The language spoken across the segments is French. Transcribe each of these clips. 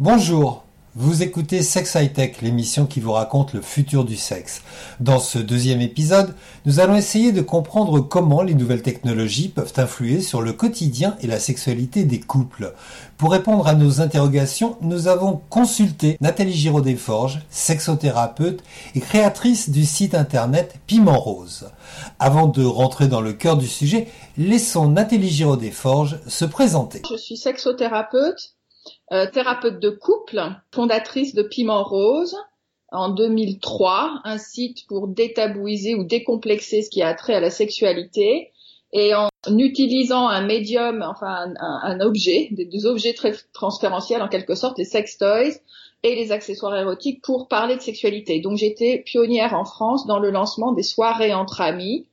Bonjour, vous écoutez Sex High Tech, l'émission qui vous raconte le futur du sexe. Dans ce deuxième épisode, nous allons essayer de comprendre comment les nouvelles technologies peuvent influer sur le quotidien et la sexualité des couples. Pour répondre à nos interrogations, nous avons consulté Nathalie Giraud-Desforges, sexothérapeute et créatrice du site internet Piment Rose. Avant de rentrer dans le cœur du sujet, laissons Nathalie Giraud-Desforges se présenter. Je suis sexothérapeute euh, thérapeute de couple, fondatrice de Piment Rose en 2003, un site pour détabouiser ou décomplexer ce qui a trait à la sexualité, et en utilisant un médium, enfin un, objet, des, objets très transférentiels en quelque sorte, les sex toys et les accessoires érotiques pour parler de sexualité. Donc j'étais pionnière en France dans le lancement des soirées entre amis,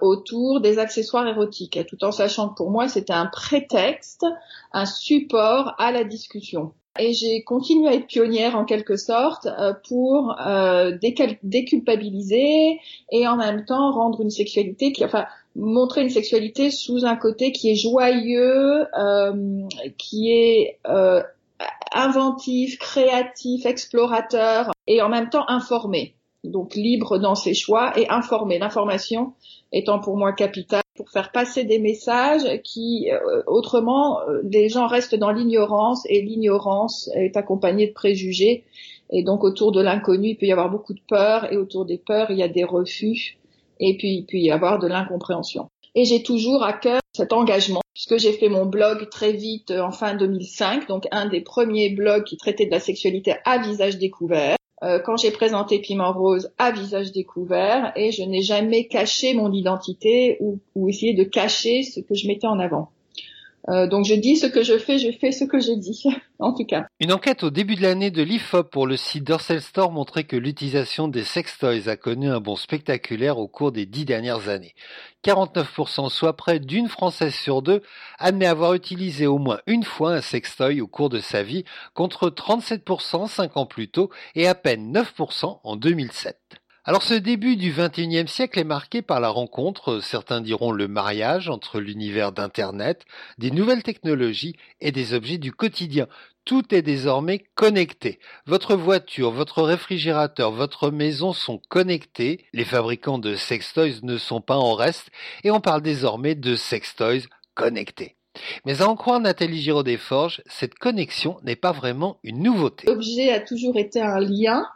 autour des accessoires érotiques, tout en sachant que pour moi c'était un prétexte, un support à la discussion. Et j'ai continué à être pionnière en quelque sorte euh, pour euh, déculpabiliser et en même temps rendre une sexualité qui, enfin, montrer une sexualité sous un côté qui est joyeux, qui est inventif, créatif, explorateur et en même temps informé donc libre dans ses choix et informé. L'information étant pour moi capitale pour faire passer des messages qui, euh, autrement, euh, les gens restent dans l'ignorance et l'ignorance est accompagnée de préjugés. Et donc autour de l'inconnu, il peut y avoir beaucoup de peur et autour des peurs, il y a des refus et puis il peut y avoir de l'incompréhension. Et j'ai toujours à cœur cet engagement puisque j'ai fait mon blog très vite en fin 2005, donc un des premiers blogs qui traitait de la sexualité à visage découvert. Euh, quand j'ai présenté Piment Rose à visage découvert et je n'ai jamais caché mon identité ou, ou, essayé de cacher ce que je mettais en avant. Euh, donc je dis ce que je fais, je fais ce que je dis, en tout cas. Une enquête au début de l'année de l'IFOP pour le site Dorsal Store montrait que l'utilisation des sextoys a connu un bond spectaculaire au cours des dix dernières années. 49%, soit près d'une Française sur deux, admet avoir utilisé au moins une fois un sextoy au cours de sa vie, contre 37% cinq ans plus tôt et à peine 9% en 2007. Alors ce début du XXIe siècle est marqué par la rencontre, certains diront le mariage entre l'univers d'Internet, des nouvelles technologies et des objets du quotidien. Tout est désormais connecté. Votre voiture, votre réfrigérateur, votre maison sont connectés. Les fabricants de sextoys ne sont pas en reste et on parle désormais de sextoys connectés. Mais à en croire Nathalie Giraud-Desforges, cette connexion n'est pas vraiment une nouveauté. L'objet a toujours été un lien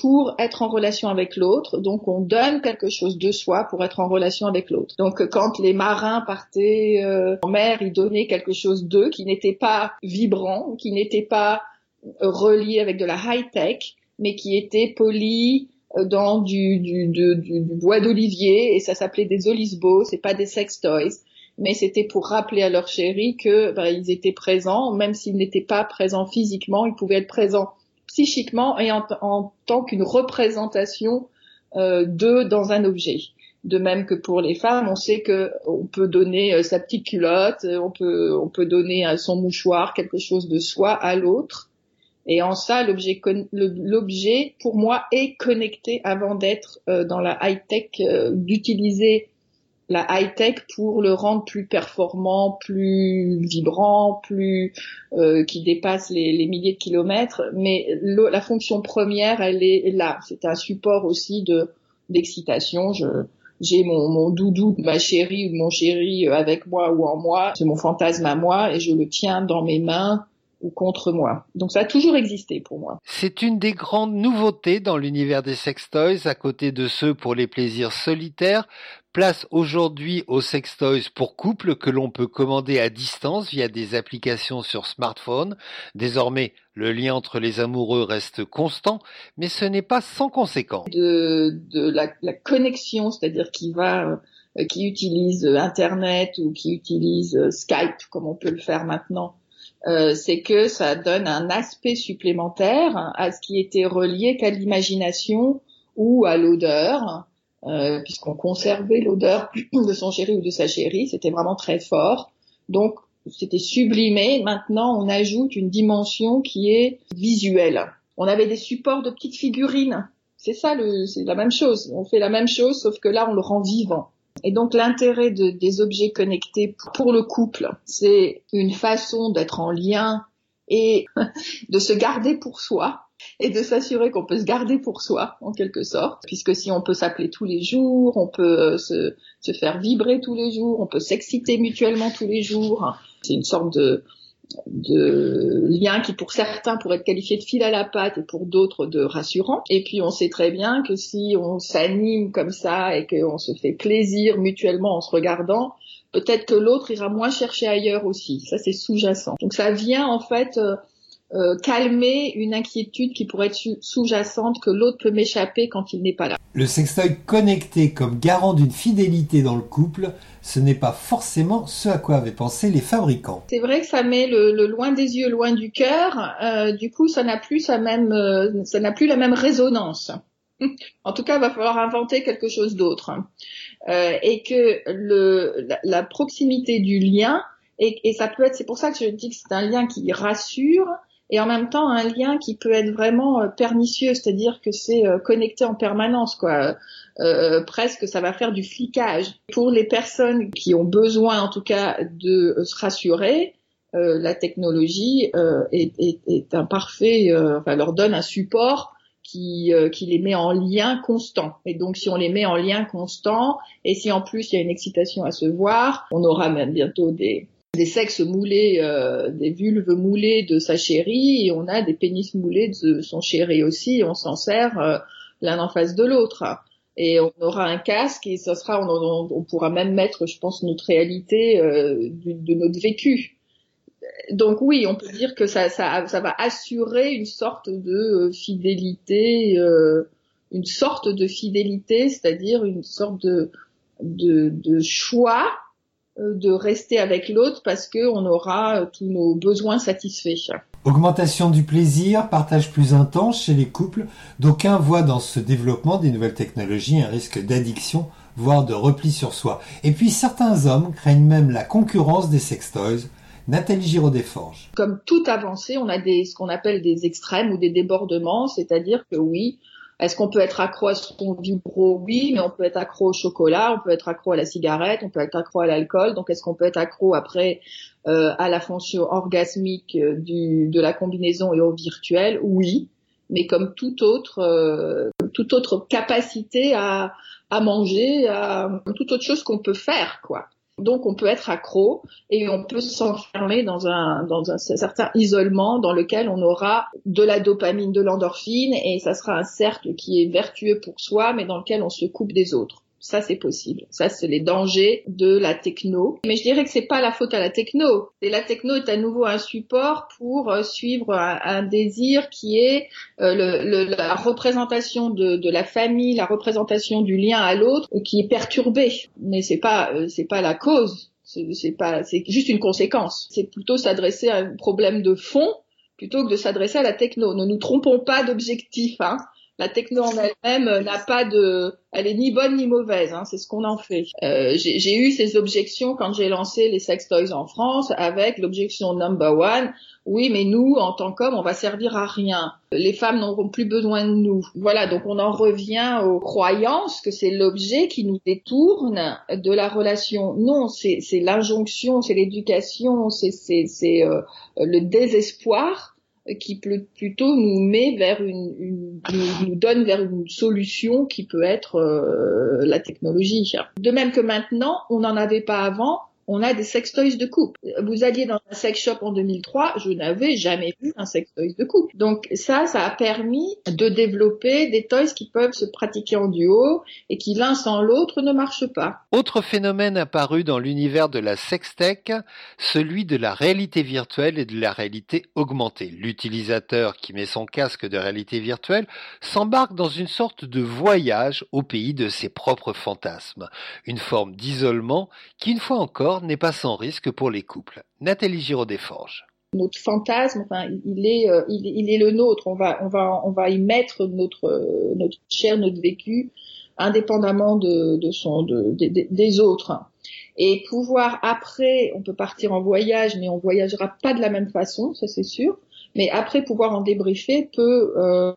pour être en relation avec l'autre. Donc on donne quelque chose de soi pour être en relation avec l'autre. Donc quand les marins partaient euh, en mer, ils donnaient quelque chose d'eux qui n'était pas vibrant, qui n'était pas euh, relié avec de la high tech, mais qui était poli euh, dans du, du, du, du bois d'olivier et ça s'appelait des olisbos, c'est pas des sex toys mais c'était pour rappeler à leur chéri que bah, ils étaient présents, même s'ils n'étaient pas présents physiquement, ils pouvaient être présents psychiquement et en, tant qu'une représentation euh, d'eux dans un objet. De même que pour les femmes, on sait que on peut donner euh, sa petite culotte, euh, on peut on peut donner son mouchoir, quelque chose de soi à l'autre. Et en ça, l'objet l'objet pour moi est connecté avant d'être euh, dans la high tech, d'utiliser la high tech pour le rendre plus performant, plus vibrant, plus euh, qui dépasse les, les, milliers de kilomètres. Mais la fonction première, elle est là. C'est un support aussi de d'excitation. J'ai mon, mon doudou, ma chérie ou mon chéri avec moi ou en moi. C'est mon fantasme à moi et je le tiens dans mes mains ou contre moi. Donc ça a toujours existé pour moi. C'est une des grandes nouveautés dans l'univers des sextoys, à côté de ceux pour les plaisirs solitaires. Place aujourd'hui aux sextoys pour couple que l'on peut commander à distance via des applications sur smartphone. Désormais, le lien entre les amoureux reste constant, mais ce n'est pas sans conséquence. De, la, connexion, c'est-à-dire qui va euh, qui utilise Internet ou qui utilise euh, Skype, comme on peut le faire maintenant, euh, c'est que ça donne un aspect supplémentaire à ce qui était relié qu'à l'imagination ou à l'odeur, euh, puisqu'on conservait l'odeur de son chéri ou de sa chérie, c'était vraiment très fort. Donc c'était sublimé. Maintenant, on ajoute une dimension qui est visuelle. On avait des supports de petites figurines. C'est ça, c'est la même chose. On fait la même chose, sauf que là, on le rend vivant. Et donc l'intérêt des objets connectés pour le couple, c'est une façon d'être en lien et de se garder pour soi et de s'assurer qu'on peut se garder pour soi en quelque sorte, puisque si on peut s'appeler tous les jours, on peut euh, se, se faire vibrer tous les jours, on peut s'exciter mutuellement tous les jours, c'est une sorte de, de lien qui pour certains pourrait être qualifié de fil à la patte et pour d'autres de rassurant. Et puis on sait très bien que si on s'anime comme ça et qu'on se fait plaisir mutuellement en se regardant, peut-être que l'autre ira moins chercher ailleurs aussi. Ça c'est sous-jacent. Donc ça vient en fait euh, euh, calmer une inquiétude qui pourrait être sous-jacente que l'autre peut m'échapper quand il n'est pas là. Le sextoy connecté comme garant d'une fidélité dans le couple, ce n'est pas forcément ce à quoi avaient pensé les fabricants. C'est vrai que ça met le, loin des yeux, loin du cœur. Euh, du coup, ça n'a plus sa même, euh, ça n'a plus la même résonance. en tout cas, il va falloir inventer quelque chose d'autre. et que le, la, proximité du lien, et, et ça peut être, c'est pour ça que je dis que c'est un lien qui rassure, et en même temps un lien qui peut être vraiment euh, pernicieux, c'est-à-dire que c'est euh, connecté en permanence, quoi. Euh, presque, ça va faire du flicage. Pour les personnes qui ont besoin, en tout cas, de se rassurer, euh, la technologie euh, est, est, est, un parfait, enfin, leur donne un support qui, qui les met en lien constant. Et donc, si on les met en lien constant, et si en plus il y a une excitation à se voir, on aura même bientôt des des sexes moulés, euh, des vulves moulées de sa chérie, et on a des pénis moulés de son chéri aussi, et on s'en sert euh, l'un en face de l'autre. Et on aura un casque, et ça sera, on, pourra même mettre, je pense, notre réalité euh, de notre vécu. Donc oui, on peut dire que ça, ça, ça va assurer une sorte de fidélité, une sorte de fidélité, c'est-à-dire une sorte de, de, de choix euh, de rester avec l'autre parce que on aura euh, tous nos besoins satisfaits. Augmentation du plaisir, partage plus intense chez les couples. D'aucuns voient dans ce développement des nouvelles technologies un risque d'addiction, voire de repli sur soi. Et puis certains hommes craignent même la concurrence des sextoys. Nathalie Giraud-Desforges. Comme toute avancée, on a des, ce qu'on appelle des extrêmes ou des débordements, c'est-à-dire que oui, est-ce qu'on peut être accro à son vibro? Oui, mais on peut être accro au chocolat, on peut être accro à la cigarette, on peut être accro à l'alcool. Donc, est-ce qu'on peut être accro après euh, à la fonction orgasmique euh, de la combinaison et au virtuel? Oui, mais comme toute autre, euh, toute autre capacité à, à manger, à toute autre chose qu'on peut faire, quoi. Donc on peut être accro et on peut s'enfermer dans un, dans un certain isolement dans lequel on aura de la dopamine, de l'endorphine et ça sera un cercle qui est vertueux pour soi mais dans lequel on se coupe des autres. Ça, c'est possible. Ça, c'est les dangers de la techno. Mais je dirais que c'est pas la faute à la techno. Et la techno est à nouveau un support pour euh, suivre un, désir qui est euh, la représentation de, la famille, la représentation du lien à l'autre, qui est perturbé. Mais c'est pas, euh, c'est pas la cause. C'est pas, c'est juste une conséquence. C'est plutôt s'adresser à un problème de fond plutôt que de s'adresser à la techno. Ne nous trompons pas d'objectif. Hein la techno en elle-même n'a pas de, elle est ni bonne ni mauvaise, hein, c'est ce qu'on en fait. Euh, j'ai eu ces objections quand j'ai lancé les sex toys en France avec l'objection number one. Oui, mais nous, en tant qu'hommes, on va servir à rien. Les femmes n'auront plus besoin de nous. Voilà, donc on en revient aux croyances que c'est l'objet qui nous détourne de la relation. Non, c'est l'injonction, c'est l'éducation, c'est euh, le désespoir qui plutôt nous met vers une, nous, donne vers une solution qui peut être euh, la technologie. De même que maintenant, on n'en avait pas avant, on a des sextoys de couple. Vous alliez dans un sex shop en 2003, je n'avais jamais vu un sextoy de couple. Donc ça, ça a permis de développer des toys qui peuvent se pratiquer en duo et qui l'un sans l'autre ne marchent pas. Autre phénomène apparu dans l'univers de la sextech, celui de la réalité virtuelle et de la réalité augmentée. L'utilisateur qui met son casque de réalité virtuelle s'embarque dans une sorte de voyage au pays de ses propres fantasmes. Une forme d'isolement qui, une fois encore, n'est pas sans risque pour les couples. Nathalie Giraud-Desforges. Notre fantasme, enfin, il est, euh, il, est le nôtre. On va, on va, on va y mettre notre, euh, notre chair, notre vécu, indépendamment de, son, de, des autres. Et pouvoir après, on peut partir en voyage, mais on voyagera pas de la même façon, ça c'est sûr. Mais après pouvoir en débriefer peut euh,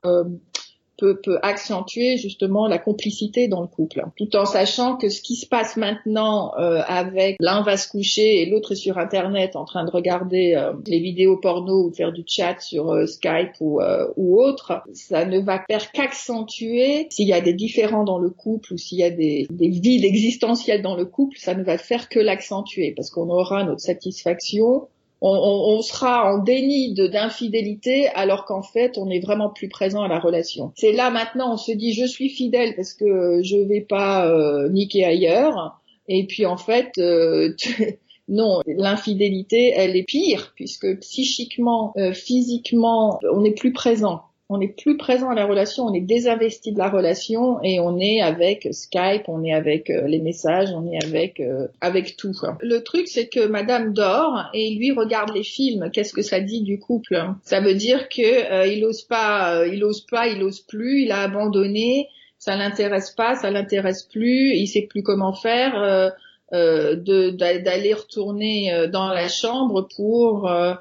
peut, peut accentuer justement la complicité dans le couple, tout en sachant que ce qui se passe maintenant euh, avec l'un va se coucher et l'autre est sur Internet en train de regarder euh, les vidéos porno ou faire du chat sur euh, Skype ou, ou autre, ça ne va faire qu'accentuer. S'il y a des différends dans le couple ou s'il y a des, des vides existentiels dans le couple, ça ne va faire que l'accentuer parce qu'on aura notre satisfaction on, sera en déni d'infidélité alors qu'en fait on est vraiment plus présent à la relation. C'est là maintenant on se dit je suis fidèle parce que je vais pas euh, niquer ailleurs et puis en fait euh, non l'infidélité elle est pire puisque psychiquement euh, physiquement on est plus présent on est plus présent à la relation, on est désinvesti de la relation et on est avec Skype, on est avec euh, les messages, on est avec euh, avec tout. Le truc c'est que Madame dort et lui regarde les films. Qu'est-ce que ça dit du couple Ça veut dire que euh, il ose pas, il ose pas, il ose plus, il a abandonné, ça l'intéresse pas, ça l'intéresse plus, il sait plus comment faire. d'aller retourner dans la chambre pour euh,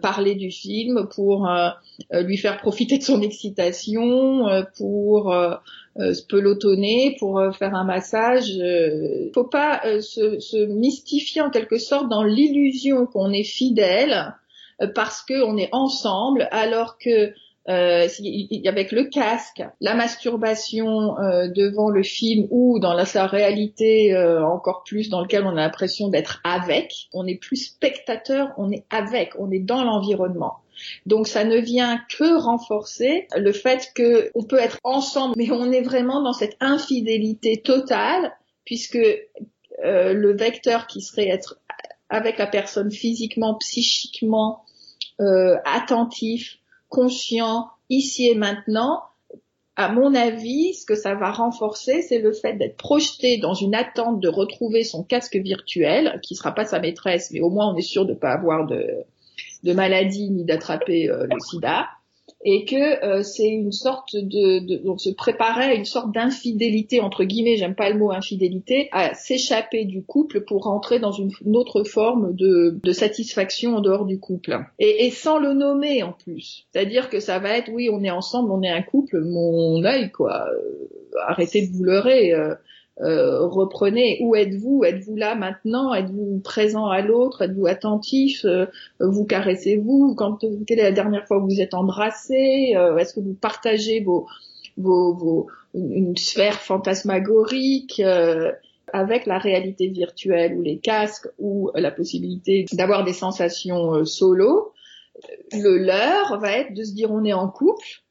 parler du film, pour euh, euh, lui faire profiter de son excitation, pour se pelotonner, pour faire un massage. Il faut pas se, se, mystifier en quelque sorte dans l'illusion qu'on est fidèle parce qu'on est ensemble, alors que euh, avec le casque, la masturbation euh, devant le film ou dans la, sa réalité euh, encore plus dans lequel on a l'impression d'être avec, on n'est plus spectateur, on est avec, on est dans l'environnement. Donc ça ne vient que renforcer le fait qu'on peut être ensemble, mais on est vraiment dans cette infidélité totale, puisque euh, le vecteur qui serait être avec la personne physiquement, psychiquement, euh, attentif, conscient ici et maintenant, à mon avis, ce que ça va renforcer, c'est le fait d'être projeté dans une attente de retrouver son casque virtuel, qui sera pas sa maîtresse, mais au moins on est sûr de ne pas avoir de, de maladie ni d'attraper euh, le sida et que euh, c'est une sorte de, de donc se préparer à une sorte d'infidélité entre guillemets, j'aime pas le mot infidélité, à s'échapper du couple pour rentrer dans une, autre forme de, de, satisfaction en dehors du couple et, et sans le nommer en plus. C'est-à-dire que ça va être oui, on est ensemble, on est un couple, mon œil quoi, euh, arrêtez de vous leurrer. Euh, euh, reprenez. Où êtes-vous? Êtes-vous là maintenant? Êtes-vous présent à l'autre? Êtes-vous attentif? Euh, Vous caressez-vous? Quand quelle est la dernière fois que vous êtes embrassé? Euh, Est-ce que vous partagez vos, vos, vos une sphère fantasmagorique avec la réalité virtuelle ou les casques ou la possibilité d'avoir des sensations solo? Le leur va être de se dire on est en couple.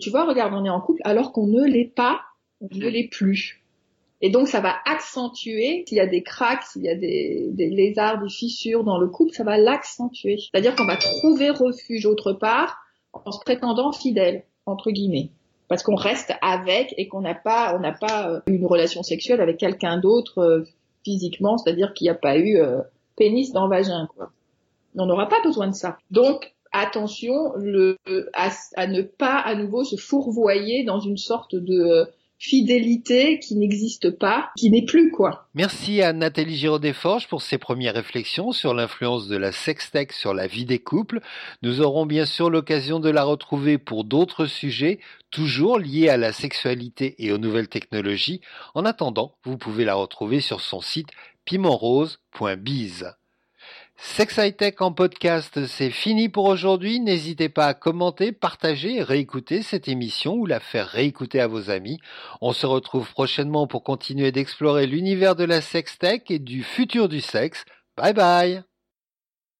Tu vois, regarde, on est en couple alors qu'on ne l'est pas, on ne l'est plus. Et donc, ça va accentuer, s'il y a des cracks, s'il y a des, des, lézards, des fissures dans le couple, ça va l'accentuer. C'est-à-dire qu'on va trouver refuge autre part en se prétendant fidèle, entre guillemets. Parce qu'on reste avec et qu'on n'a pas, on n'a pas euh, une relation sexuelle avec quelqu'un d'autre euh, physiquement, c'est-à-dire qu'il n'y a pas eu euh, pénis dans le vagin, quoi. On n'aura pas besoin de ça. Donc, attention le, à, à, ne pas à nouveau se fourvoyer dans une sorte de fidélité qui n'existe pas, qui n'est plus quoi. Merci à Nathalie Giraud-Desforges pour ses premières réflexions sur l'influence de la sextech sur la vie des couples. Nous aurons bien sûr l'occasion de la retrouver pour d'autres sujets, toujours liés à la sexualité et aux nouvelles technologies. En attendant, vous pouvez la retrouver sur son site pimentrose.biz. Sex High Tech en podcast, c'est fini pour aujourd'hui. N'hésitez pas à commenter, partager et réécouter cette émission ou la faire réécouter à vos amis. On se retrouve prochainement pour continuer d'explorer l'univers de la sex tech et du futur du sexe. Bye bye